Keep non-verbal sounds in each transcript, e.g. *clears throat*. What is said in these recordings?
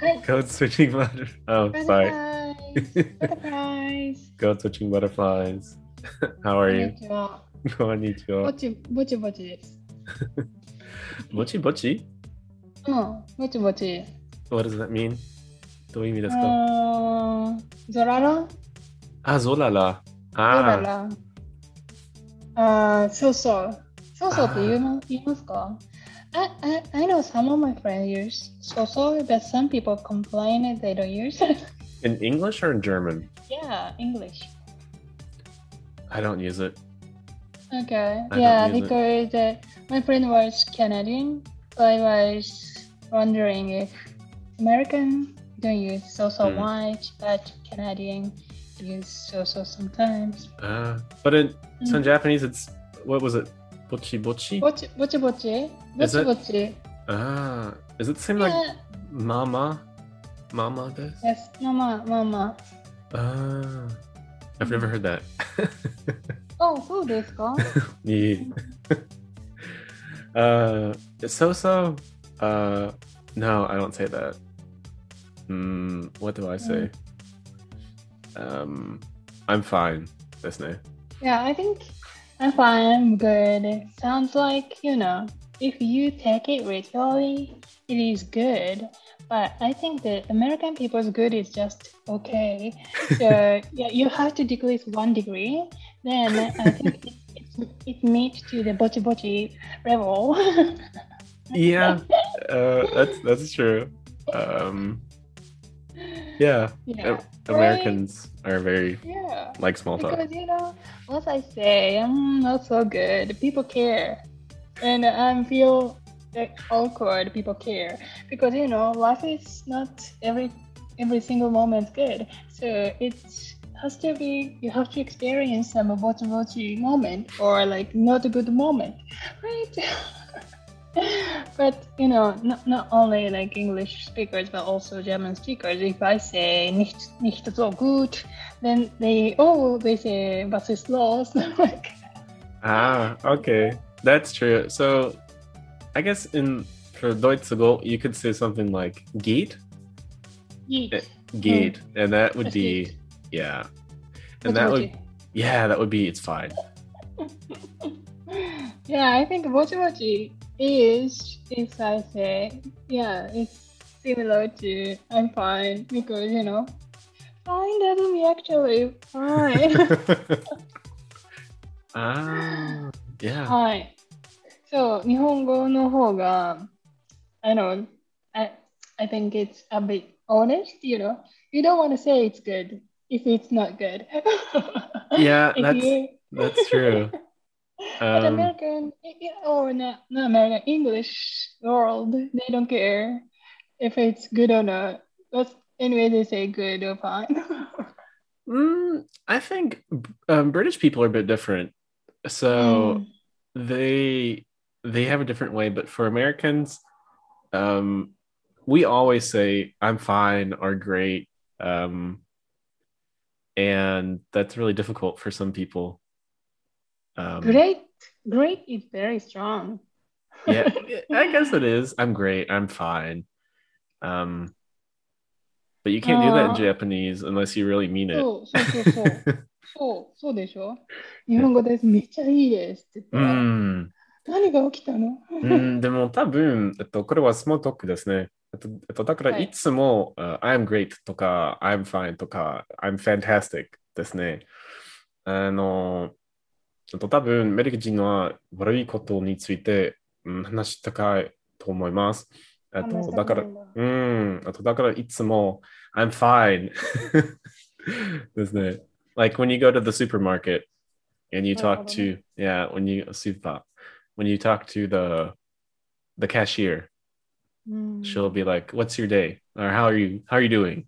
は*laughs* い。 Code *laughs* switching butter. Oh, sorry. Butterflies. Code switching butterflies. How are こん you? にちは。こんにちは。ぼちぼちぼちです。ぼちぼち*laughs* うん、ぼちぼち。 What does that mean? どういう意味ですかあーゾララあ、ゾララ。ゾラあラ。あーそうそう。そうそうって言いま言いますか I, I, I know some of my friends use so so, but some people complain that they don't use it. *laughs* In English or in German? yeah, English. I don't use it. Okay. I yeah, because uh, my friend was Canadian, so I was wondering if American don't use so so Mm. much, but Canadian use so so sometimes. Uh, but in, Mm. Japanese, it's what was it? Bochi bochi? ぼちぼちぼちぼ Is ち it- ぼち Ah, is it the same like Yeah, mama? Mama this? yes, ママママ Ah, I've never heard that. *laughs* あ、そうですか Yeah. *laughs* uh, so so. Uh, no, I don't say that. Hmm, what do I say? Um, I'm fine. This name. Yeah, I think I'm fine, I'm good. Sounds like, you know, if you take it ritually, it is good. But I think that American people's good is just okay. *laughs* So yeah, you have to decrease one degree. Then I think it, it, it meets to the bochi bochi level. *laughs* Yeah, uh, that's that's true. Um, yeah, yeah. A- Americans are very Yeah. like small talk. Because you know, once I say I'm not so good, people care, and I feel like awkward. People care because you know life is not every every single moment good. So it has to be you have to experience some bochi moment or like not a good moment, right? *laughs* *laughs* but you know, not, not only like English speakers but also German speakers. If I say nicht nicht so gut, then they oh they say was ist los? *laughs* like Ah, okay, that's true. So, I guess in for Deutsche you could say something like "geht," yeet. Eh, "geht," and that would be yeah, and that would yeah, that would be it's fine. *laughs* yeah, I think bochi bochi is if I say yeah, it's similar to I'm fine because you know fine doesn't mean actually fine. *laughs* ah, yeah. はい。そう、日本語の方が、I know, I, I think it's a bit honest, you know. You don't want to say it's good if it's not good. *laughs* Yeah, If that's you- that's true. *laughs* but Um, American, or not, not American, English world, they don't care if it's good or not. But anyway, they say good or fine. *laughs* mm, I think um, British people are a bit different. So Mm. they they have a different way, but for Americans, um, we always say "I'm fine" or "great," um, and that's really difficult for some people. Um, Great, great is very strong. yeah, I guess it is. I'm great. I'm fine. Um, but you can't do that in Uh, Japanese unless you really mean it. そうそうそうそう。そう、でしょ日本語です。めっちゃいいですって言ったら、うん。何が起きたのうん、でも多分、えっと、これはスモールトークですね。えっと、えっとだからはいいつも、uh, I'm great とか、I'm fine とか、I'm fantastic ですね。あの、えっと、多分、アメリカ人は悪いことについて、うん、話したかいと思います。えっと、だから、うん、あとだからいつも、I'm fine ですね。Like when you go to the supermarket and you talk to, yeah, when you, super, when you talk to the, the cashier, うん she'll be like, "What's your day?" or "How are you? How are you doing?"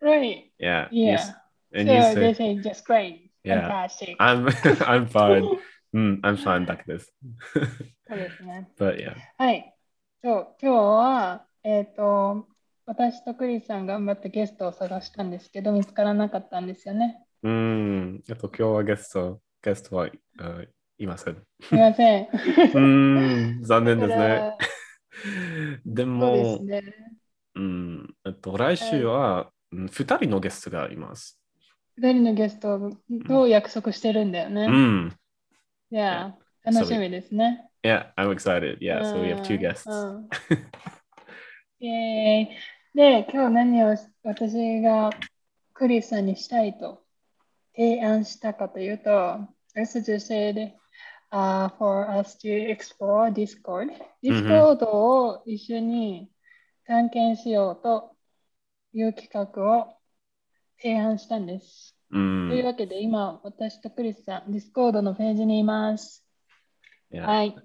Right. Yeah. you Yeah. s- and so you they say, say just great. Yeah. "I'm *laughs* I'm fine. *laughs* Mm, I'm fine like this." *laughs* そうですね。but yeah. はい。そう、今日は、えっ、と、私とクリスさん頑張ってゲストを探したんですけど、見つからなかったんですよね。うん。えっと今日はゲストゲストはあいません。すみません。うん。残念ですね。でそうでもす、ね。ううん。えっと、来週は、うん二人のゲストがいます。二人のゲストと約束してるんだよね。うん。いや、楽しみですね。Yeah, I'm excited. Yeah, so we have two うん guests. うんイェーイで、今日何を私がクリスさんにしたいと提案したかというと、I suggested、uh, for us to explore Discord. Discord を一緒に探検しようという企画を提案したんです。う。というんわけで、今、私とクリスさん、Discord のページにいます。Yeah. はい。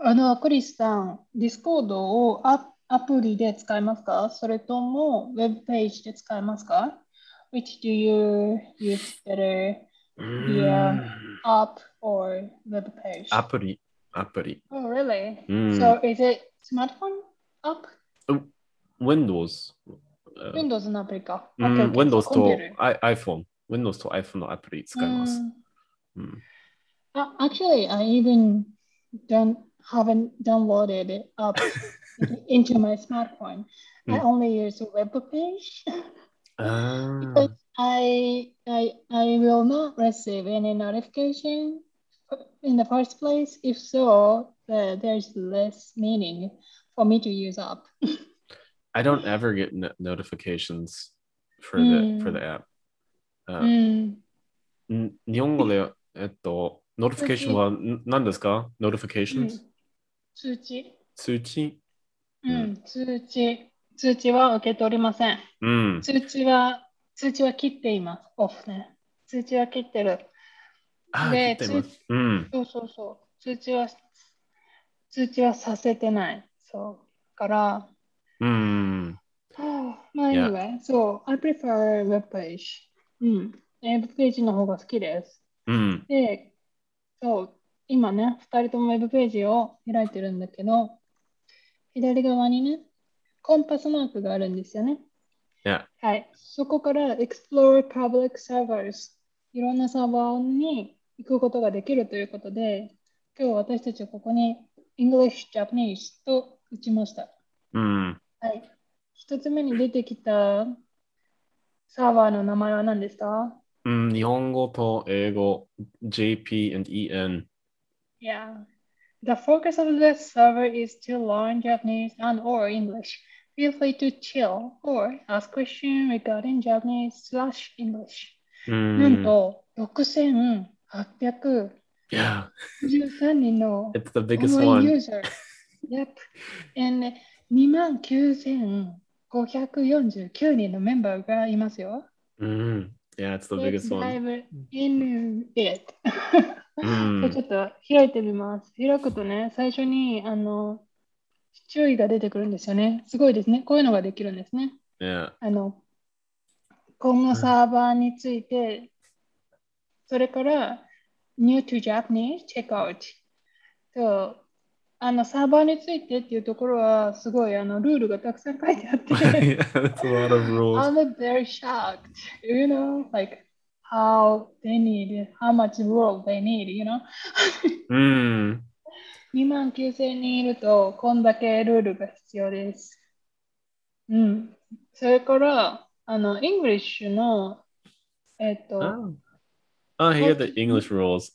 あの、クリスさん、Discord をアアプリで使いますかそれとも、ウェブページで使いますか ?Which do you use better, う via ん app or web page? アプリ、アプリ。Oh, really? うん So, is it smartphone app? Windows。Windows のアプリか。うん Okay, okay. Windows とコンピュータ I- iPhone。Windows と iPhone のアプリ使います。うんうん。 Uh, actually, I even don't haven't downloaded app *laughs* into my smartphone. I Mm. only use a web page あ because I I I will not receive any notification in the first place. If so, the, there's less meaning for me to use app. *laughs* I don't ever get no- notifications for the, Mm. for the app. あうん、ん日本語で、えっと、ノティフィケーションはん何ですか ?notifications? 通知、通知うんうん通知、通知は受け取りません。うん。通知は、通知は切っています。オフね。通知は切ってる。あ、で切って。うん。そうそうそう。通知は、通知はさせてない。そう。から、うん。まあ、Yeah. anyway, so I prefer web page. うん。ウェブページの方が好きです。うん。で、そう、今ね、2人ともウェブページを開いてるんだけど、左側にね、コンパスマークがあるんですよね。Yeah. はい。そこから Explore Public Servers いろんなサーバーに行くことができるということで、今日私たちはここに English Japanese と打ちました。うん。はい。一つ目に出てきたサーバーの名前は何ですかうん、日本語と英語、JP and EN。Yeah. The focus of this server is to learn Japanese and or English. Feel free to chill or ask questions regarding Japanese slash English. Mm. なんと6800 Yeah. 13人の It's the biggest one. User. yep. And 2万9549人のメンバーがいますよ。うん。Yeah, it's the biggest one. I'm in it. ちょっと開いてみます。開くとね、最初にあの注意が出てくるんですよね。すごいですね。こういうのができるんですね。Yeah. あの今後サーバーについて、それから New to Japanese Checkout とあの、サーバーについてっていうところは、すごいあのルールがたくさん書いてあって、that's a lot of rules. I'm very shocked, you know, like how they need, how much rule they need, you know. うん。2万9000人いると、こんだけルールが必要です。うん。それから、あの、English の、えっと、Oh. Oh, here are the English rules.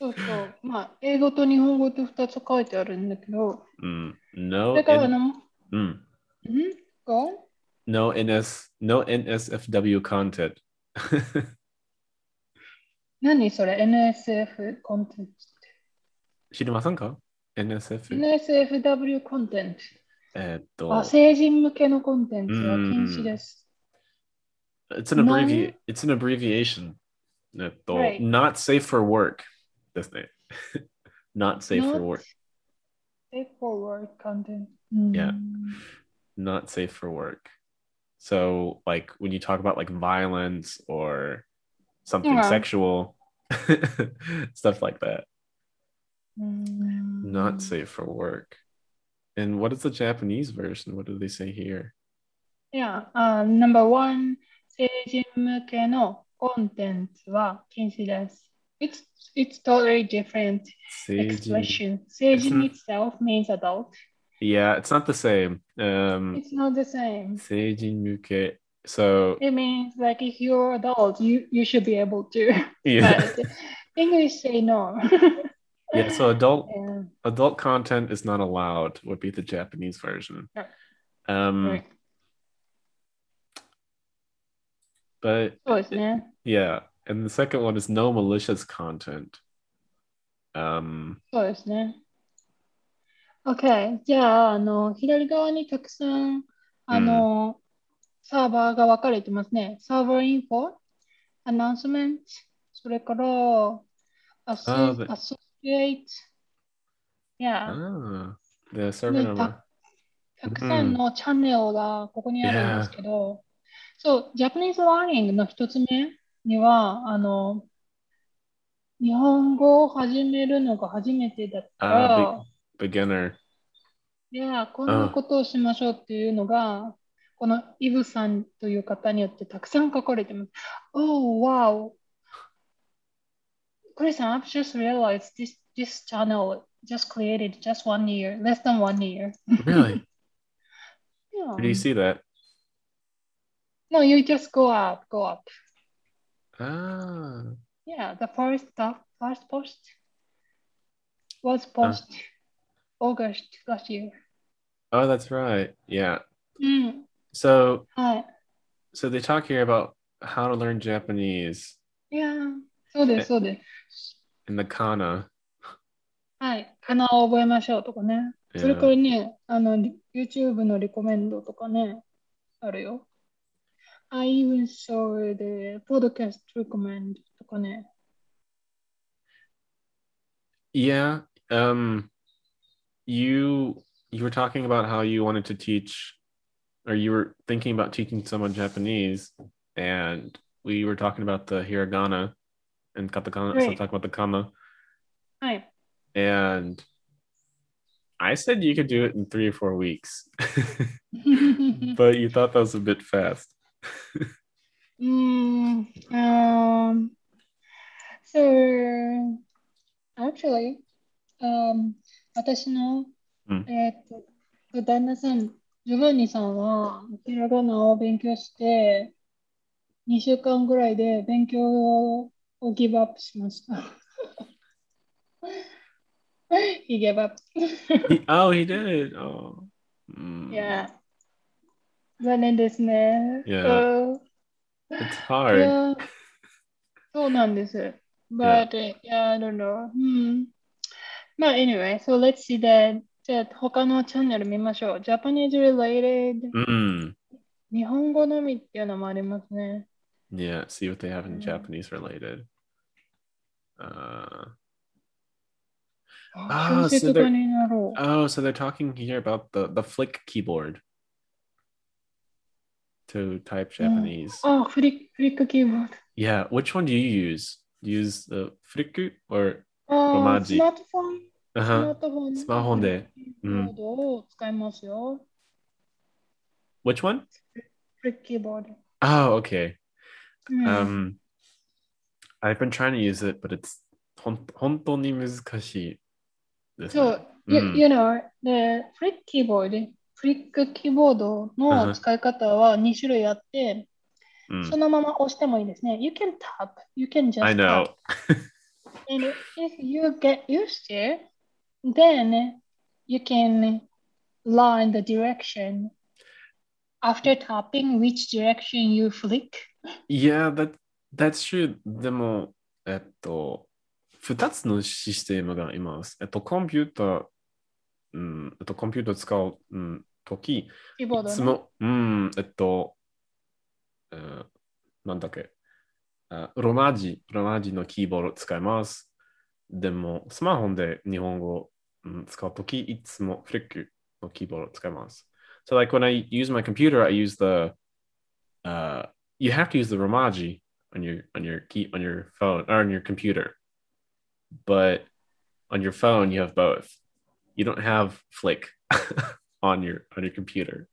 そうそう、まあ、英語と日本語と2つ書いてあるんだけど、mm. そ No, れからあの、mm. うんこ no NS, no NSFW content. 何それ ?NSF コンテンツ知りませんかって。NSF。NSFW コンテンツ。えっあ、と、成人向けのコンテンツは禁止です。it's an abbrevi- it's an abbreviation. えっと、Right. not safe for work ですね。*laughs* not safe for Not work. Safe for work content. うん Yeah. not safe for work. So, like when you talk about like violence or something Yeah. sexual, *laughs* stuff like that, うん。 not safe for work. And what is the Japanese version? What do they say here? Yeah, uh, number one, 成人向けのコンテンツは禁止です。 it's it's totally different Seijin. expression. Seijin not... itself means adult. Yeah, it's not the same. Um, it's not the same. Seijin muke, So it means like if you're adult, you you should be able to. *laughs* Yeah. But English say no. *laughs* yeah. So adult *laughs* yeah. adult content is not allowed. Would be the Japanese version. Yeah. Um. Right. But. yeah, yeah. and the second one is no malicious content. Um, そうですね。OK。じゃあ、あの、左側にたくさん、あの、サーバーが分かれてますね。サーバーインフォ、アナウンスメント、それから、アソあーアソシエイト、いや、 ah, the server ね number. たたくさんのチャンネルがここにあるんですけど、そう、ジャパニーズ・ラーニングの一つ目 には、あの、日本語を始めるのが初めてだったら、あ Beginner. いや、こんなことをしましょうっていうのが、このイブさんという方によってたくさん書かれてます。Oh, wow! クリスさん、I've just realized this, this channel just created just one year, less than one year. Really? Yeah. Where do you see that? No, you just go up, go up. Ah, Yeah, the first stuff, first post was post August last year. oh, that's right. Yeah. うん、 So, はい。 so they talk here about how to learn Japanese いや、そうです、そうです。 in the kana. はい。かなを覚えましょうとかね。それ Yeah. からね、あの、YouTube のリコメンドとかね、あるよ。 I even saw the podcast recommend to connect. Yeah. Um, you you were talking about how you wanted to teach or you were thinking about teaching someone Japanese and we were talking about the hiragana and katakana. Right. So talk about the comma. Hi. And I said you could do it in three or four weeks, *laughs* *laughs* but you thought that was a bit fast. *laughs* うーん、um, so, actually, um, 私の、うんえーっと、旦那さん、ジョバンニさんは、ひらがなを勉強して、2週間ぐらいで勉強をギブアップしました。He gave up. He- oh, he did. Oh, Mm, yeah. 残念ですね。 Yeah. うん it's hard. Yeah. そうなんです。But, yeah, I don't know. うん。まあ、anyway, so let's see that. じゃあ、他のチャンネル見ましょう。Japanese related. Mm. 日本語のみっていうのもありますね。 Yeah, see what they have in Mm. Japanese related. Uh, ああー小説 so they're- 家になろう。 oh, so they're talking here about the, the flick keyboard to type mm. Japanese. Oh, oh flick, keyboard. Yeah, which one do you use? Do you use the uh, or uh, romaji? Smartphone. Uh-huh. Smartphone. スマホで。うん。を使いますよ。Which mm. one? Flick keyboard. Oh, okay. Mm. Um, I've been trying to use it, but it's 本当に難しいです、ね。So, you, mm. you know, the flick keyboard フリックキーボードの使い方は2種類あって、うんそのまま押してもいいですね。You can tap, you can just I know. tap. And if you get used to then you can learn the direction after tapping which direction you flick. Yeah, that, that's true. でも、えっと、2つのシステムがいます。えっと、コンピューター、うん、えっと、コンピューター使う、うん、とき、キーボードね。いつも、うん、えっと、えーなんだっけ、あロマ字、ロマ字のキーボード使います。でも、スマホで日本語、うん、使うとき、いつもフリックのキーボード使います。So, like when I use my computer, I use the, uh, you have to use the Romaji on your on your key on your phone or on your computer, but on your phone you have both. You don't have Flick on your on your computer.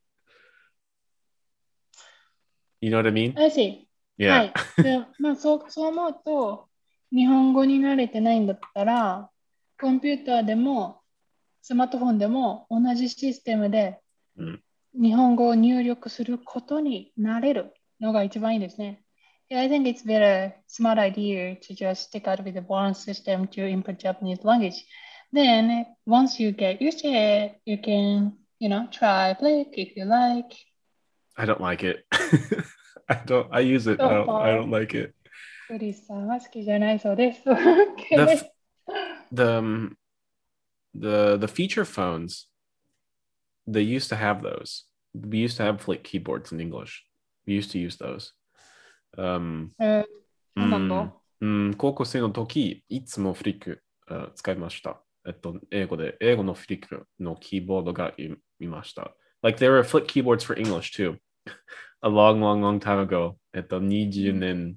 You know what I mean? I see. Yeah. はい。でまあ、そう、そう思うと、日本語に慣れてないんだったら、コンピューターでもスマートフォンでも同じシステムでうん日本語を入力することになれるのが一番いいですね。Yeah, I think it's very smart idea to just stick out with the one system to input Japanese language. Then once you get used to it, you can, you know, try Flick if you like. I don't like it. *laughs* I don't. I use it. So I, don't, I don't like it. クリスさんは好きじゃないそうです。okay. *laughs* the, the, the the feature phones, they used to have those. We used to have Flick keyboards in English. We used to use those. Um, uh, mm, うん、高校生の時、いつもフリック、uh, mm, 使いました。えっと、英語で、英語のフリックのキーボードがい,いました。Like, there were flip keyboards for English too. A long, long, long time ago. *laughs*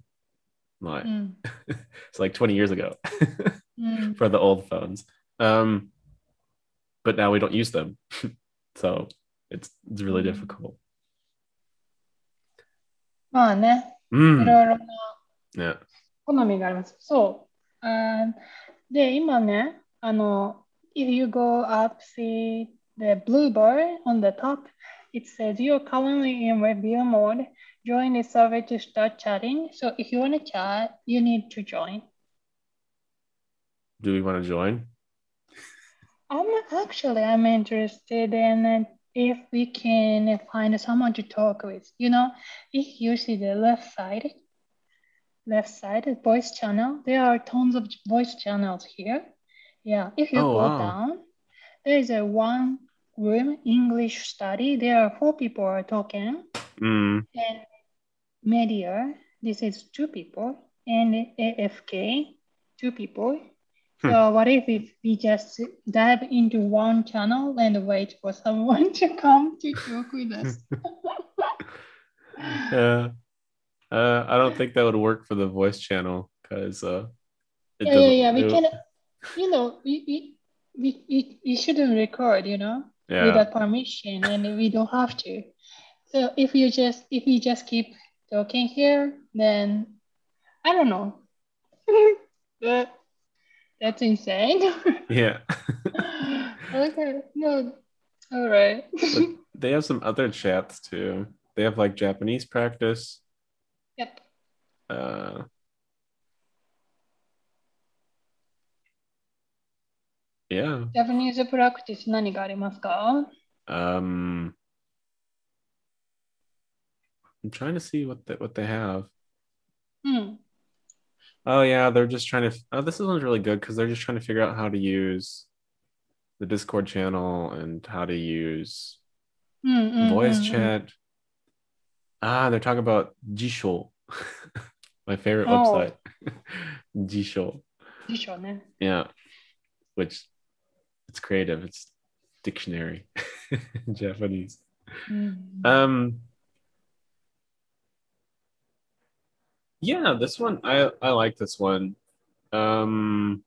it's like 20 years ago *laughs* mm. for the old phones. Um, but now we don't use them. *laughs* so it's, it's really mm. difficult. まあね。うん。いろいろな好みがあります。そう。あで、今ね、あの、if you go up, see the blue bar on the top, it says you're currently in review mode. Join the server to start chatting. So if you want to chat, you need to join. Do we want to join? I'm actually I'm interested in if we can find someone to talk with. You know, if you see the left side, left side voice channel, there are tons of voice channels here. Yeah, if you Oh, go wow. down, there is a one room English study. There are four people are talking, Mm. and media. This is two people, and AFK, two people. Hmm. So what if, if we just dive into one channel and wait for *laughs* someone to come to talk with us? *laughs* yeah. Uh, I don't think that would work for the voice channel because uh, yeah, yeah, yeah. We it- can, you know, we we, we, we, we shouldn't record, you know, Yeah. without permission, and we don't have to. So if you just if you just keep talking here, then I don't know. *laughs* that, that's insane. *laughs* Yeah. *laughs* okay, no, all right. They have some other chats too. They have like Japanese practice. yep. Uh, yeah. ジャパニーズプラクティス何がありますか Um, I'm trying to see what they, what they have. うん。 Oh yeah, they're just trying to. Oh, this one's really good because they're just trying to figure out how to use the Discord channel and how to use うんうんうんうん voice chat. Ah, they're talking about Jisho, *laughs* my favorite Oh. website. *laughs* Jisho, でしょうね。 yeah, which it's creative. It's dictionary *laughs* Japanese. Mm-hmm. Um, yeah, this one I I like this one. Um,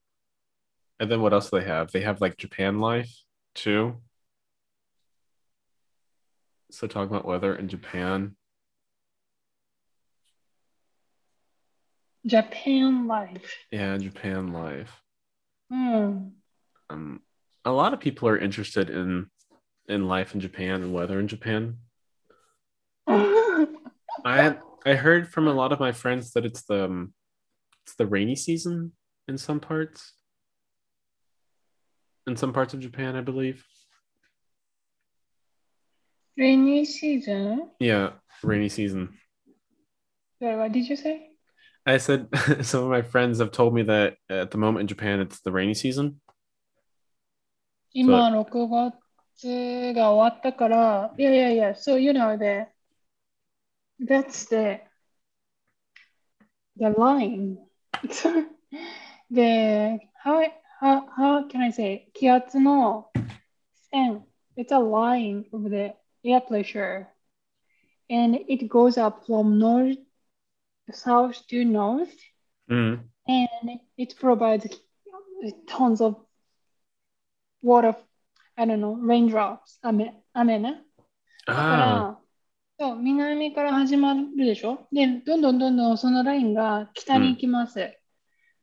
and then what else do they have? They have like Japan Life too. So talking about weather in Japan. Japan Life. Yeah, Japan Life. Hmm. Um, a lot of people are interested in in life in Japan and weather in Japan. I I heard from a lot of my friends that it's the um, it's the rainy season in some parts. In some parts of Japan, I believe. Rainy season? Yeah, rainy season. Wait, what did you say? I said *laughs* some of my friends have told me that at the moment in Japan it's the rainy season. 今、6月が終わったから、いやいやいや、so you know that that's the the line. *laughs* the how how how can I say 気圧の線 it's a line of the air pressure and it goes up from north south to north Mm. and it provides tons of water, I don't know, raindrops, 雨、雨ね。だか Ah, ら、そう、南から始まるでしょで、どんどんどんどんそのラインが北に行きます。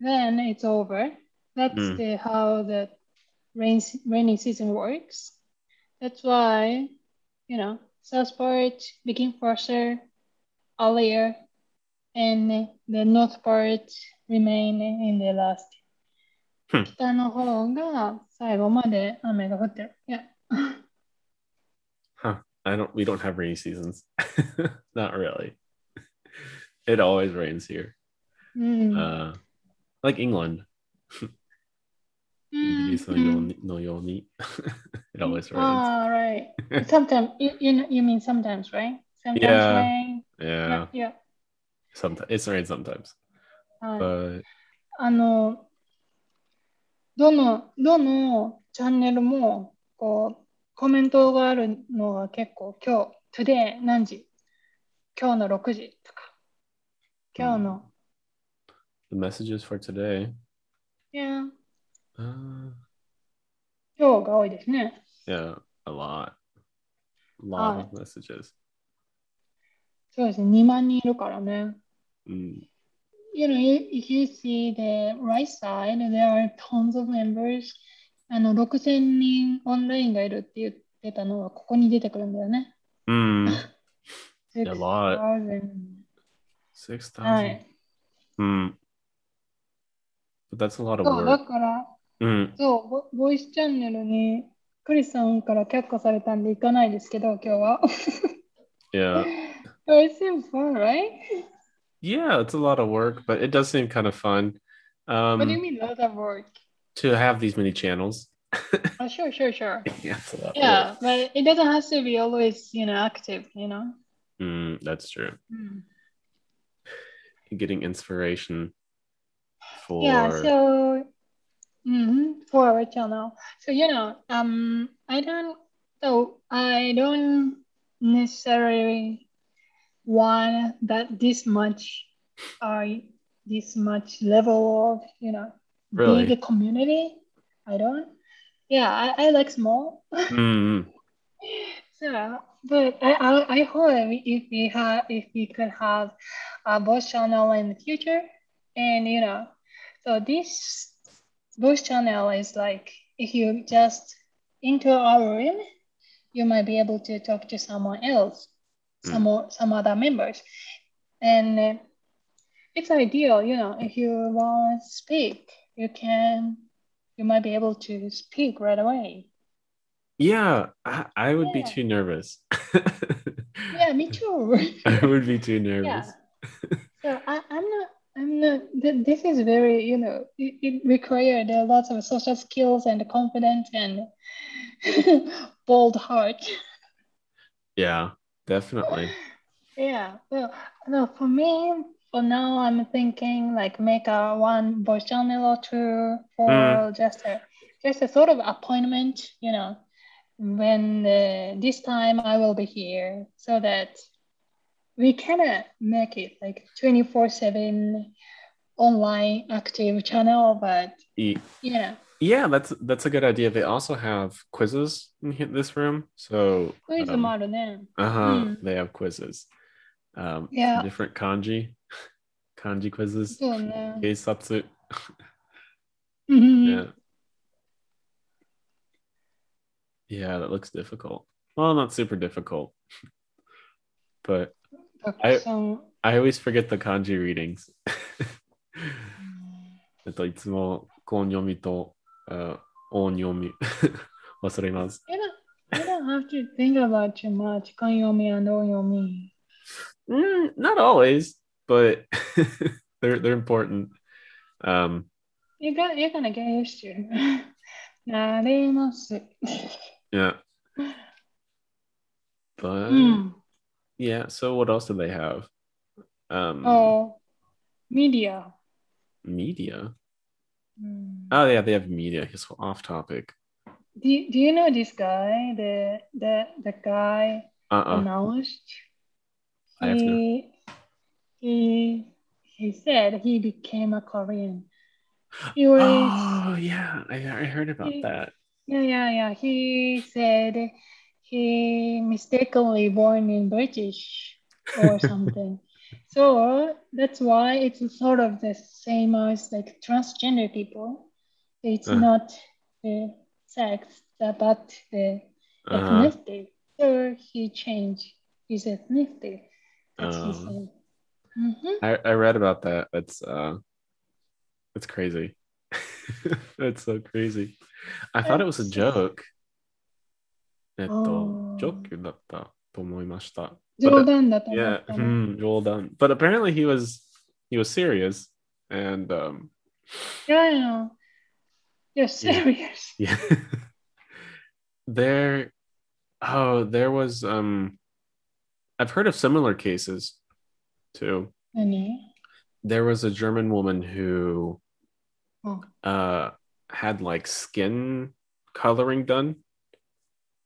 Then it's over. That's うん the, how the rain, rainy season works. That's why, you know, south part begin faster, earlier, and the north part remain in the last. うん北の方が最後まで雨が降ってる。Yeah. Huh. I don't we don't have rainy seasons. *laughs* Not really. It always rains here. うん。 Uh like England. イギリ*laughs* スのようにのように it always rains. Ah, right. *laughs* Sometimes, you, you, know- you mean sometimes, right? Sometimes Yeah. rain. Yeah. Yeah. Sometimes it's rains sometimes. はい。 But あの、 どの、どのチャンネルも、こう、コメントがあるのが結構、今日、today 何時？今日の6時とか、今日の、the messages for today. いや、Uh, 今日が多いですね。yeah, a lot. A lot Ah. of messages. そうですね、2万人いるからね。Mm. you know, あの6000人オンラインがいるって言ってたのはここに出てくるんだよね。うん。*laughs* い。そう、ボ、ボイスチャンネルにクリスさんから却下されたんで行かないですけど、今日は。いや。*laughs* It seems fun. Yeah, it's a lot of work, but it does seem kind of fun. what do you Um, mean, lot of work? to have these many channels. *laughs* Oh, sure, sure, sure. *laughs* yeah, it's a lot of Yeah, but it doesn't have to be always, you know, active, you know? Mm, that's true. Mm. Getting inspiration for Yeah, so mhm, for our channel. So you know, um, I don't. So I don't necessarily want that this much, uh, this much level of you know Really? big community. I don't. Yeah, I, I like small. *laughs* Mm, So, but I, I, I hope if we have if we could have a voice channel in the future, and you know, so this voice channel is like if you just into our room, you might be able to talk to someone else, some more, some other members, and uh, it's ideal. You know, if you want to speak, you can, you might be able to speak right away. yeah, I, I would be too nervous. *laughs* Yeah, me too. I would be too *laughs* nervous. Yeah. *laughs* So I, I'm not. I'm not. th- This is very, you know, it, it required a lot of social skills and confidence and bold heart. Yeah, definitely. Yeah. Well, no, for me, for now, I'm thinking like make a one voice channel or two for Mm. just a just a sort of appointment, you know, when uh, this time I will be here, so that we cannot make it like twenty four seven online active channel, but yeah. you know, Yeah, that's that's a good idea. They also have quizzes in he- this room. So クイズ um, もあるね。 uh-huh, Mm. they have quizzes. Um Yeah. different kanji. Kanji quizzes. そうね。 Keisatsu. うん Yeah. Yeah, that looks difficult. Well, not super difficult. But たくさん。 I always forget the kanji readings. *laughs* えっと、いつも、コン読みと、 uh, on yomi *laughs* wasuremasu. You don't, you don't have to think about too much kunyomi and onyomi. Mm, not always, but *laughs* they're they're important. Um, you got you're gonna get used to. *laughs* Yeah. But mm. yeah, so what else do they have? Um, oh, media. Media. うん Oh yeah, they have media. It's off topic. Do, do you know this guy? The the the guy Uh-uh. announced. I have to- He he he said he became a Korean. He *gasps* was Oh yeah, I, I heard about He- that. yeah yeah yeah. He said he mistakenly born in British or *laughs* something. so that's why it's sort of the same as like transgender people. It's Uh. not uh, sex, but the Uh-huh. ethnicity. So he changed his ethnicity. That's he Oh. said. Mhm. I, I read about that. That's uh that's crazy. *laughs* that's so crazy. I thought it was a That's- joke. えっとあー、ジョークだった と思いました。冗談だと思 Yeah, ったの。 hmm, well done. But apparently he was he was serious and um Yeah, yeah. You're serious. yeah. *laughs* there oh there was um I've heard of similar cases too. 何 There was a German woman who Oh. uh had like skin coloring done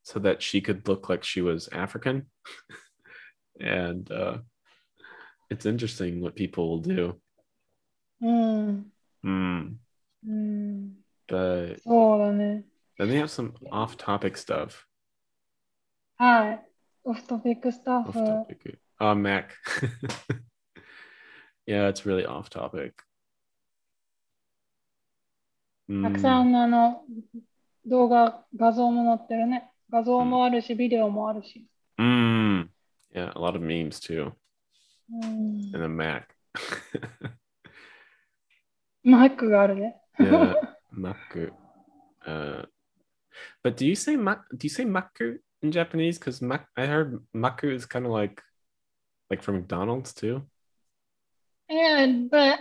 so that she could look like she was African. *laughs* and uh it's interesting what people will do. うん。 Mm. うん。 But そうだね。 then they have some off-topic stuff. はい。オフトピックスタッフ。 Off-topic. Uh, Mac. *laughs* yeah, it's really off-topic. たくさ Mm. んあの動画、画像も載ってるね。 画像もあるし、ビデオもあるし。 Mm. Yeah, a lot of memes too. うん。 And a Mac. *laughs* マックがあるね。 yeah, *laughs* Maku. Uh, but do you say mak? Do you say maku in Japanese? Because mak, I heard maku is kind of like, like from McDonald's too. Yeah, but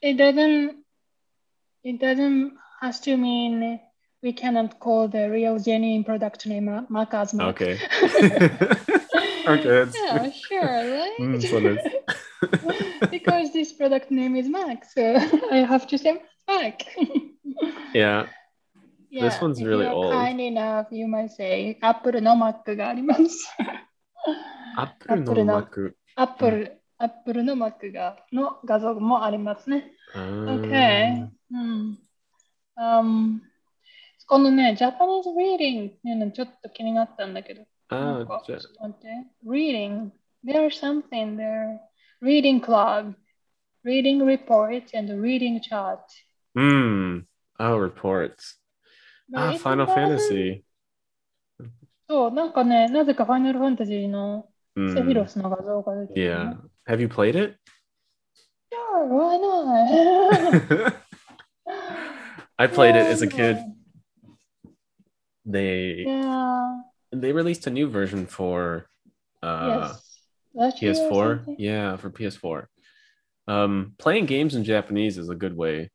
it doesn't it doesn't has to mean we cannot call the real genuine product name Ma- Mac as Mac. Okay. *laughs* okay. It's, Yeah, sure, right? Mm, so it *laughs* because this product name is Mac, so *laughs* I have to say Mac. yeah. yeah, This one's if really you're old. Kind enough, you might say Apple の Mac があります。 Apple no Apple no- maku. Apple、Apple の Mac がの画像もありますね。 Ah. Okay. うん。Um, このね、Japanese reading っていうのちょっと気になったんだけど。なん Ah, か ja- ちょっと待って。Reading. There's something there. Reading club. Reading report and reading chart. mm. Oh, reports. But Ah, it Final doesn't- Fantasy. そう、なんかね、なぜかファイナルファンタジーのセフィ Mm. ロスの画像が出てる、 Yeah. Have you played it? Sure, why not? *laughs* I played it as a kid. They Yeah. they released a new version for uh yes. Last year or PS4. Yeah, for PS4. Um, playing games in Japanese is a good way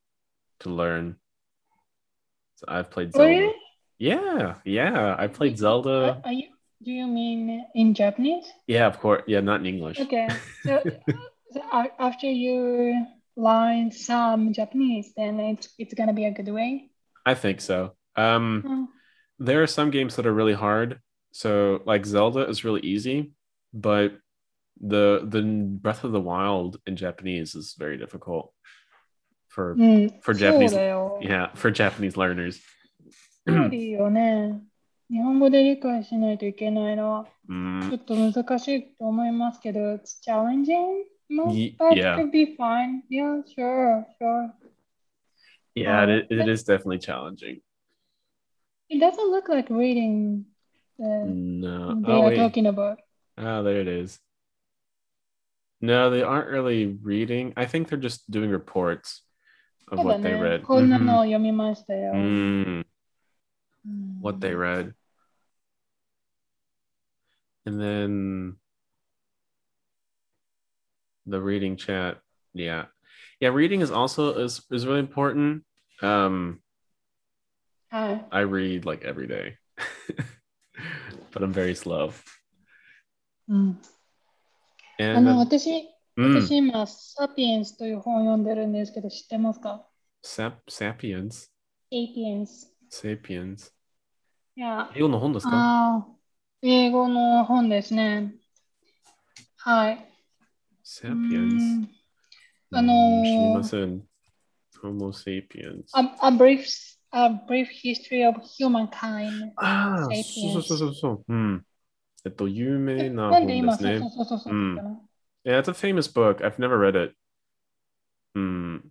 to learn. So I've played Zelda. Really? Yeah, yeah. I played Zelda. are you, do you mean in Japanese? Yeah, of course. Yeah, not in English. Okay. *laughs* So, so after you learn some Japanese, then it's it's gonna be a good way. I think so. Um, Oh, there are some games that are really hard. So like Zelda is really easy, but the the Breath of the Wild in Japanese is very difficult for うん、 for そう Japanese だよ。 yeah for Japanese learners. 無*clears throat* 理よね。日本語で理解しないといけないのはちょ Mm, っと難しいと思いますけど、it's challenging. No, Ye- but yeah. it could be fine. Yeah, sure, sure. yeah, Oh, it, it but- is definitely challenging. It doesn't look like reading. No. They oh, are wait. talking about. Ah, oh, there it is. No, they aren't really reading. I think they're just doing reports of what they read. Mm-hmm. Mm. mm. What they read. And then the reading chat. Yeah. Yeah, reading is also is, is really important. Um はい。 I read like every day. *laughs* but I'm very slow. うん、あ And の then- 私、 mm, 私今、サピエンスという本を読んでるんですけど、知ってますか sap, sapiens. サピエンス。 Sapiens. いや、英語の本ですかあー英語の本ですね。はい。う Sapiens. んあのーうん知りません。Homo sapiens. a, a, brief, a brief history of humankind. ああ、そうそうそうそう。うん。えっと、有名な本ですね。そうそうそう。うん Yeah, it's a famous book. I've never read it. うん。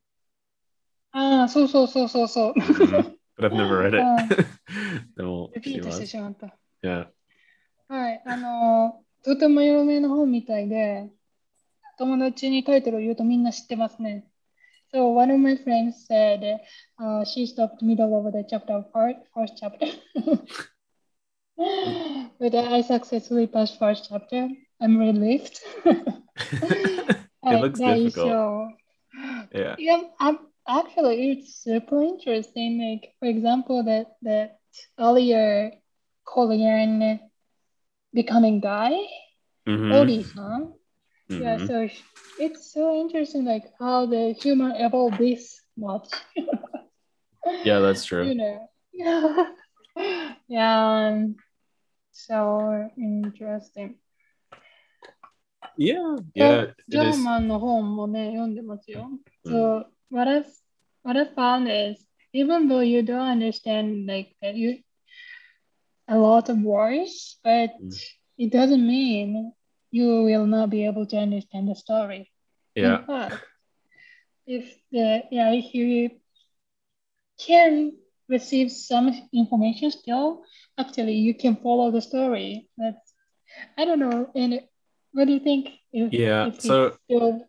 ああ、そうそうそうそうそう。Mhm. but I've never read it. *laughs* でもリピートして。しまった。Yeah. はい、あの、とても有名な本みたいで、友達にタイトルを言うとみんな知ってますね。So one of my friends said uh, she stopped middle of the chapter part, first chapter. *laughs* but I successfully passed first chapter. I'm relieved. *laughs* it looks difficult. Yeah. yeah, I'm, actually, it's super interesting. Like, for example, that that earlier Korean becoming guy, Mhm. Odi-san. Yeah, Mhm. so sh- it's so interesting, like how the human evolved this much. *laughs* Yeah, that's you true. know. *laughs* Yeah. yeah. um, So interesting. Yeah. Yeah. It ジャー is. マンの本もね、読んでますよ。 Mm. So what I what I found is even though you don't understand like that you a lot of words, but Mm. it doesn't mean you will not be able to understand the story. Yeah. In fact, if the yeah, if you can receive some information still, actually you can follow the story. That's I don't know. And what do you think? If, Yeah, if it's so- still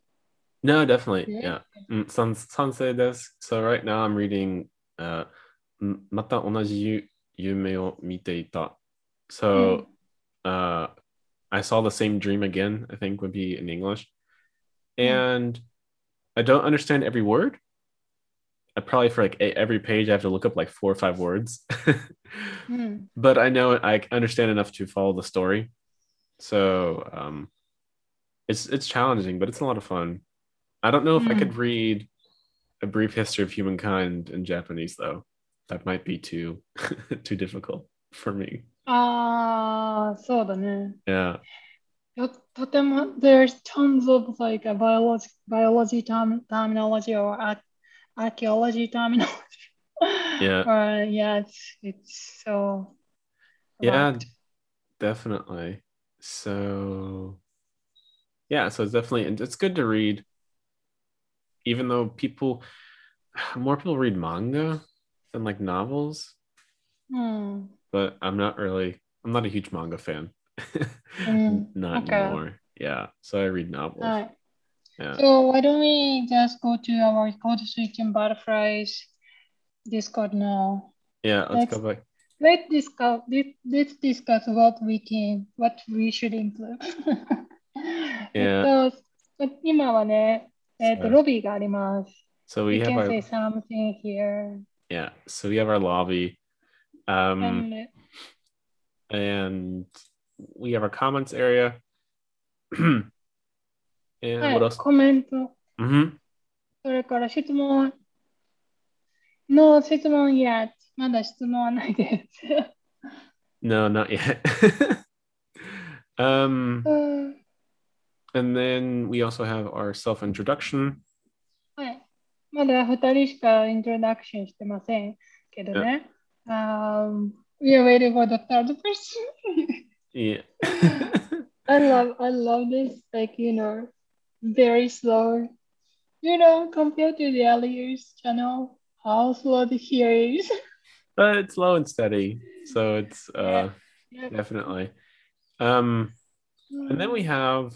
No, definitely. Yeah. Yeah. Mm, san- sansei desu. So right now I'm reading uh んまた同じゆ夢を見ていた. So uh I saw the same dream again, I think would be in English. Hmm. And I don't understand every word. I probably for like every page I have to look up like four or five words. *laughs* Hmm. うん、but I know I understand enough to follow the story. So um, it's it's challenging, but it's a lot of fun. I don't know if I hmm. could read a brief history of humankind in Japanese though. That might be too *laughs* too difficult for me. ああ、そうだね。 Yeah. ととても、there's tons of like a biology, biology term, terminology or ar- archaeology terminology. Yeah. *laughs* Or, yeah, it's, it's so. a Yeah, lot. definitely. So yeah, so it's definitely and it's good to read. Even though people *sighs* more people read manga than like novels. うん。 but I'm not really I'm not a huge manga fan. Mm, *laughs* not okay. anymore. Yeah. So I read novels. はい。 Yeah. So why don't we just go to our code switch and butterflies Discord now? Yeah, let's Let's- go back. Let's discuss. Let, let's discuss what we can, what we should improve. *laughs* えっと、今はね、えっと、 Sorry. ロビーがあります。 So we You have can say our something here. yeah, so we have our lobby. Um And, and we have our comments area. *clears throat* and はい what else? コメント、 hmm それから質問。の質問や、まだ質問はないです。 No, not *laughs* yet. *laughs* um うん、 and then we also have our self-introduction. はい。まだ2人しかイントロダクションしてませんけどね。 Um, we are waiting for the third person. Yeah. *laughs* I love I love this like you know very slow you know compared to the earlier channel how slow the here is but *laughs* it's slow and steady. So it's uh yeah. definitely. Um and then we have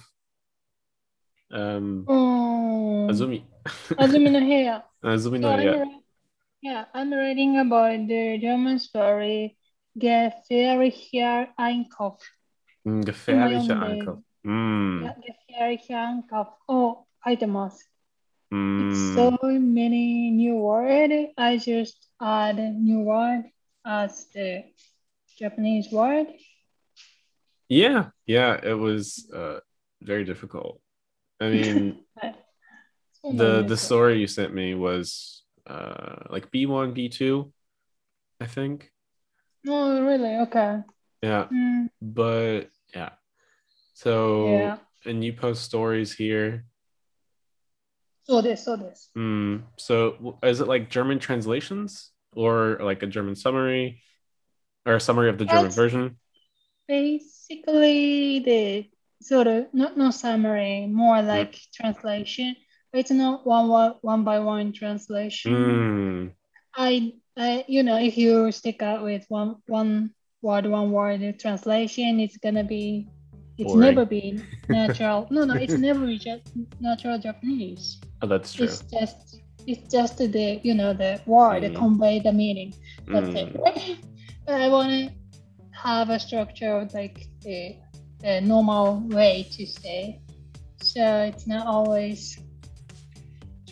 um um, Azumi. Azumi no *laughs* Heya Azumi no yeah, I'm reading about the German story Gefährlicher Einkauf. Mm, gefährlicher Einkauf. Mm. Gefährlicher Einkauf. Oh, itemos. Mm. It's so many new words. I just add new word as the Japanese word. Yeah, yeah, it was uh, very difficult. I mean, *laughs* the the story you sent me was uh, like B1, B2, I think. Oh, really? Okay. Yeah. Mm. But yeah. So, yeah. and you post stories here. So this, so this. Mm. So is it like German translations or like a German summary or a summary of the German That's version? Basically, the sort of not no summary, more like mm. translation it's not one one one by one translation. Mm, I I, you know, if you stick out with one one word, one word translation, it's gonna be, it's Boring. never been *laughs* natural. no, no, it's never just natural Japanese. Oh, that's true. It's just, it's just the, you know, the word Mm. convey the meaning. That's Mm. it. *laughs* I want to have a structure like the, the normal way to say. So it's not always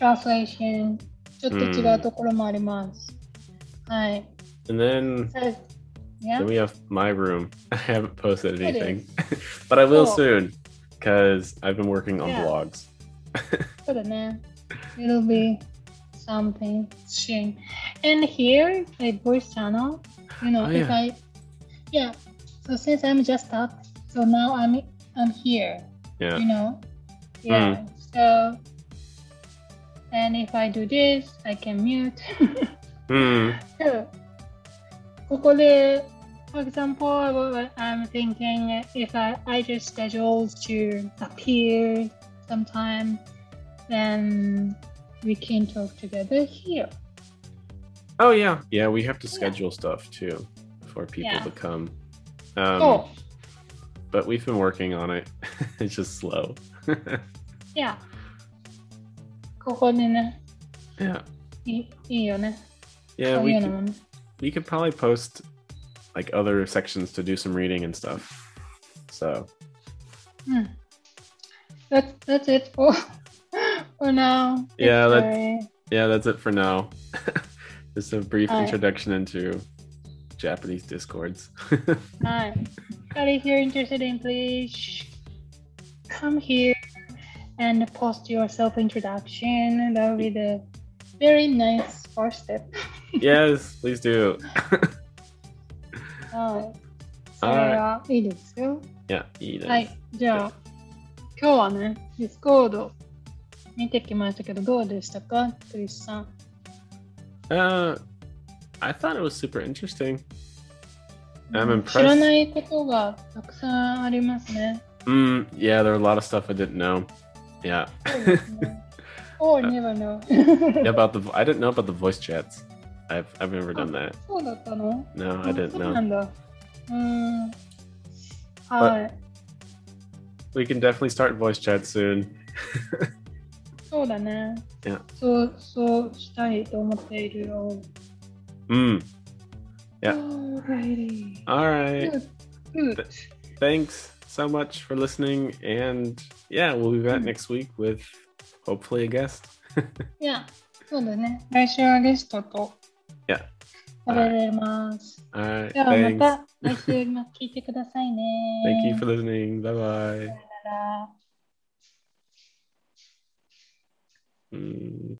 translation. ちょっと違うところもあります。はい。 And then So, yeah. then we have my room. *laughs* I haven't posted It anything, *laughs* but I will Oh. soon because I've been working on Yeah. vlogs. *laughs* そうだね。It'll be something soon. And here, like voice channel, you know, Oh, if yeah. I, yeah. So since I'm just up, so now I'm I'm here. Yeah. You know, yeah. So, and if I do this, I can mute. *laughs* Hmm. so, ここで For example, what I'm thinking if I, I just schedule to appear sometime, then we can talk together here. Oh yeah, yeah. We have to Yeah. schedule stuff too for people Yeah. to come. Um, so, but we've been working on it. *laughs* it's just slow. *laughs* yeah. Cojones, né? Yeah. We could, we could probably post like other sections to do some reading and stuff. So. Hmm. That's that's it for *laughs* for now. Yeah, that's, yeah, that's it for now. *laughs* Just a brief All introduction into Japanese discords. *laughs* Hi. Anybody if you're interested in, please come here and post your self introduction. That would be the very nice first step. *laughs* yes, please do. *laughs* はい。それはいいですよ。 yeah, eat it. はい。じゃあ、今日はね、ディスコード見てきましたけど、どうでしたかクリスさん。 Uh, I thought it was super interesting. I'm うん impressed. 知らないことがたくさんありますね。 Mm, yeah, there are a lot of stuff I didn't know. Yeah. そ*laughs* うですね or never know. Yeah, about the I didn't know about the voice chats. I've I've never done that. そうだったの No, I あ didn't そうな know. んだ。うーん。はい。 We can definitely start voice chat soon. *laughs* そうだね。 Yeah. そう、そうしたいと思っているよ。 Mm. Yeah. Alrighty. All right. Good. Good. Thanks so much for listening, and yeah, we'll be back Mm. next week with hopefully a guest. *laughs* いや、そうだね。来週はゲストと Yeah. 喋れます。 All right. ではま Thanks. た来週も聞いてくださいね。 Thank you *laughs* for listening. Bye bye. さよなら Mm.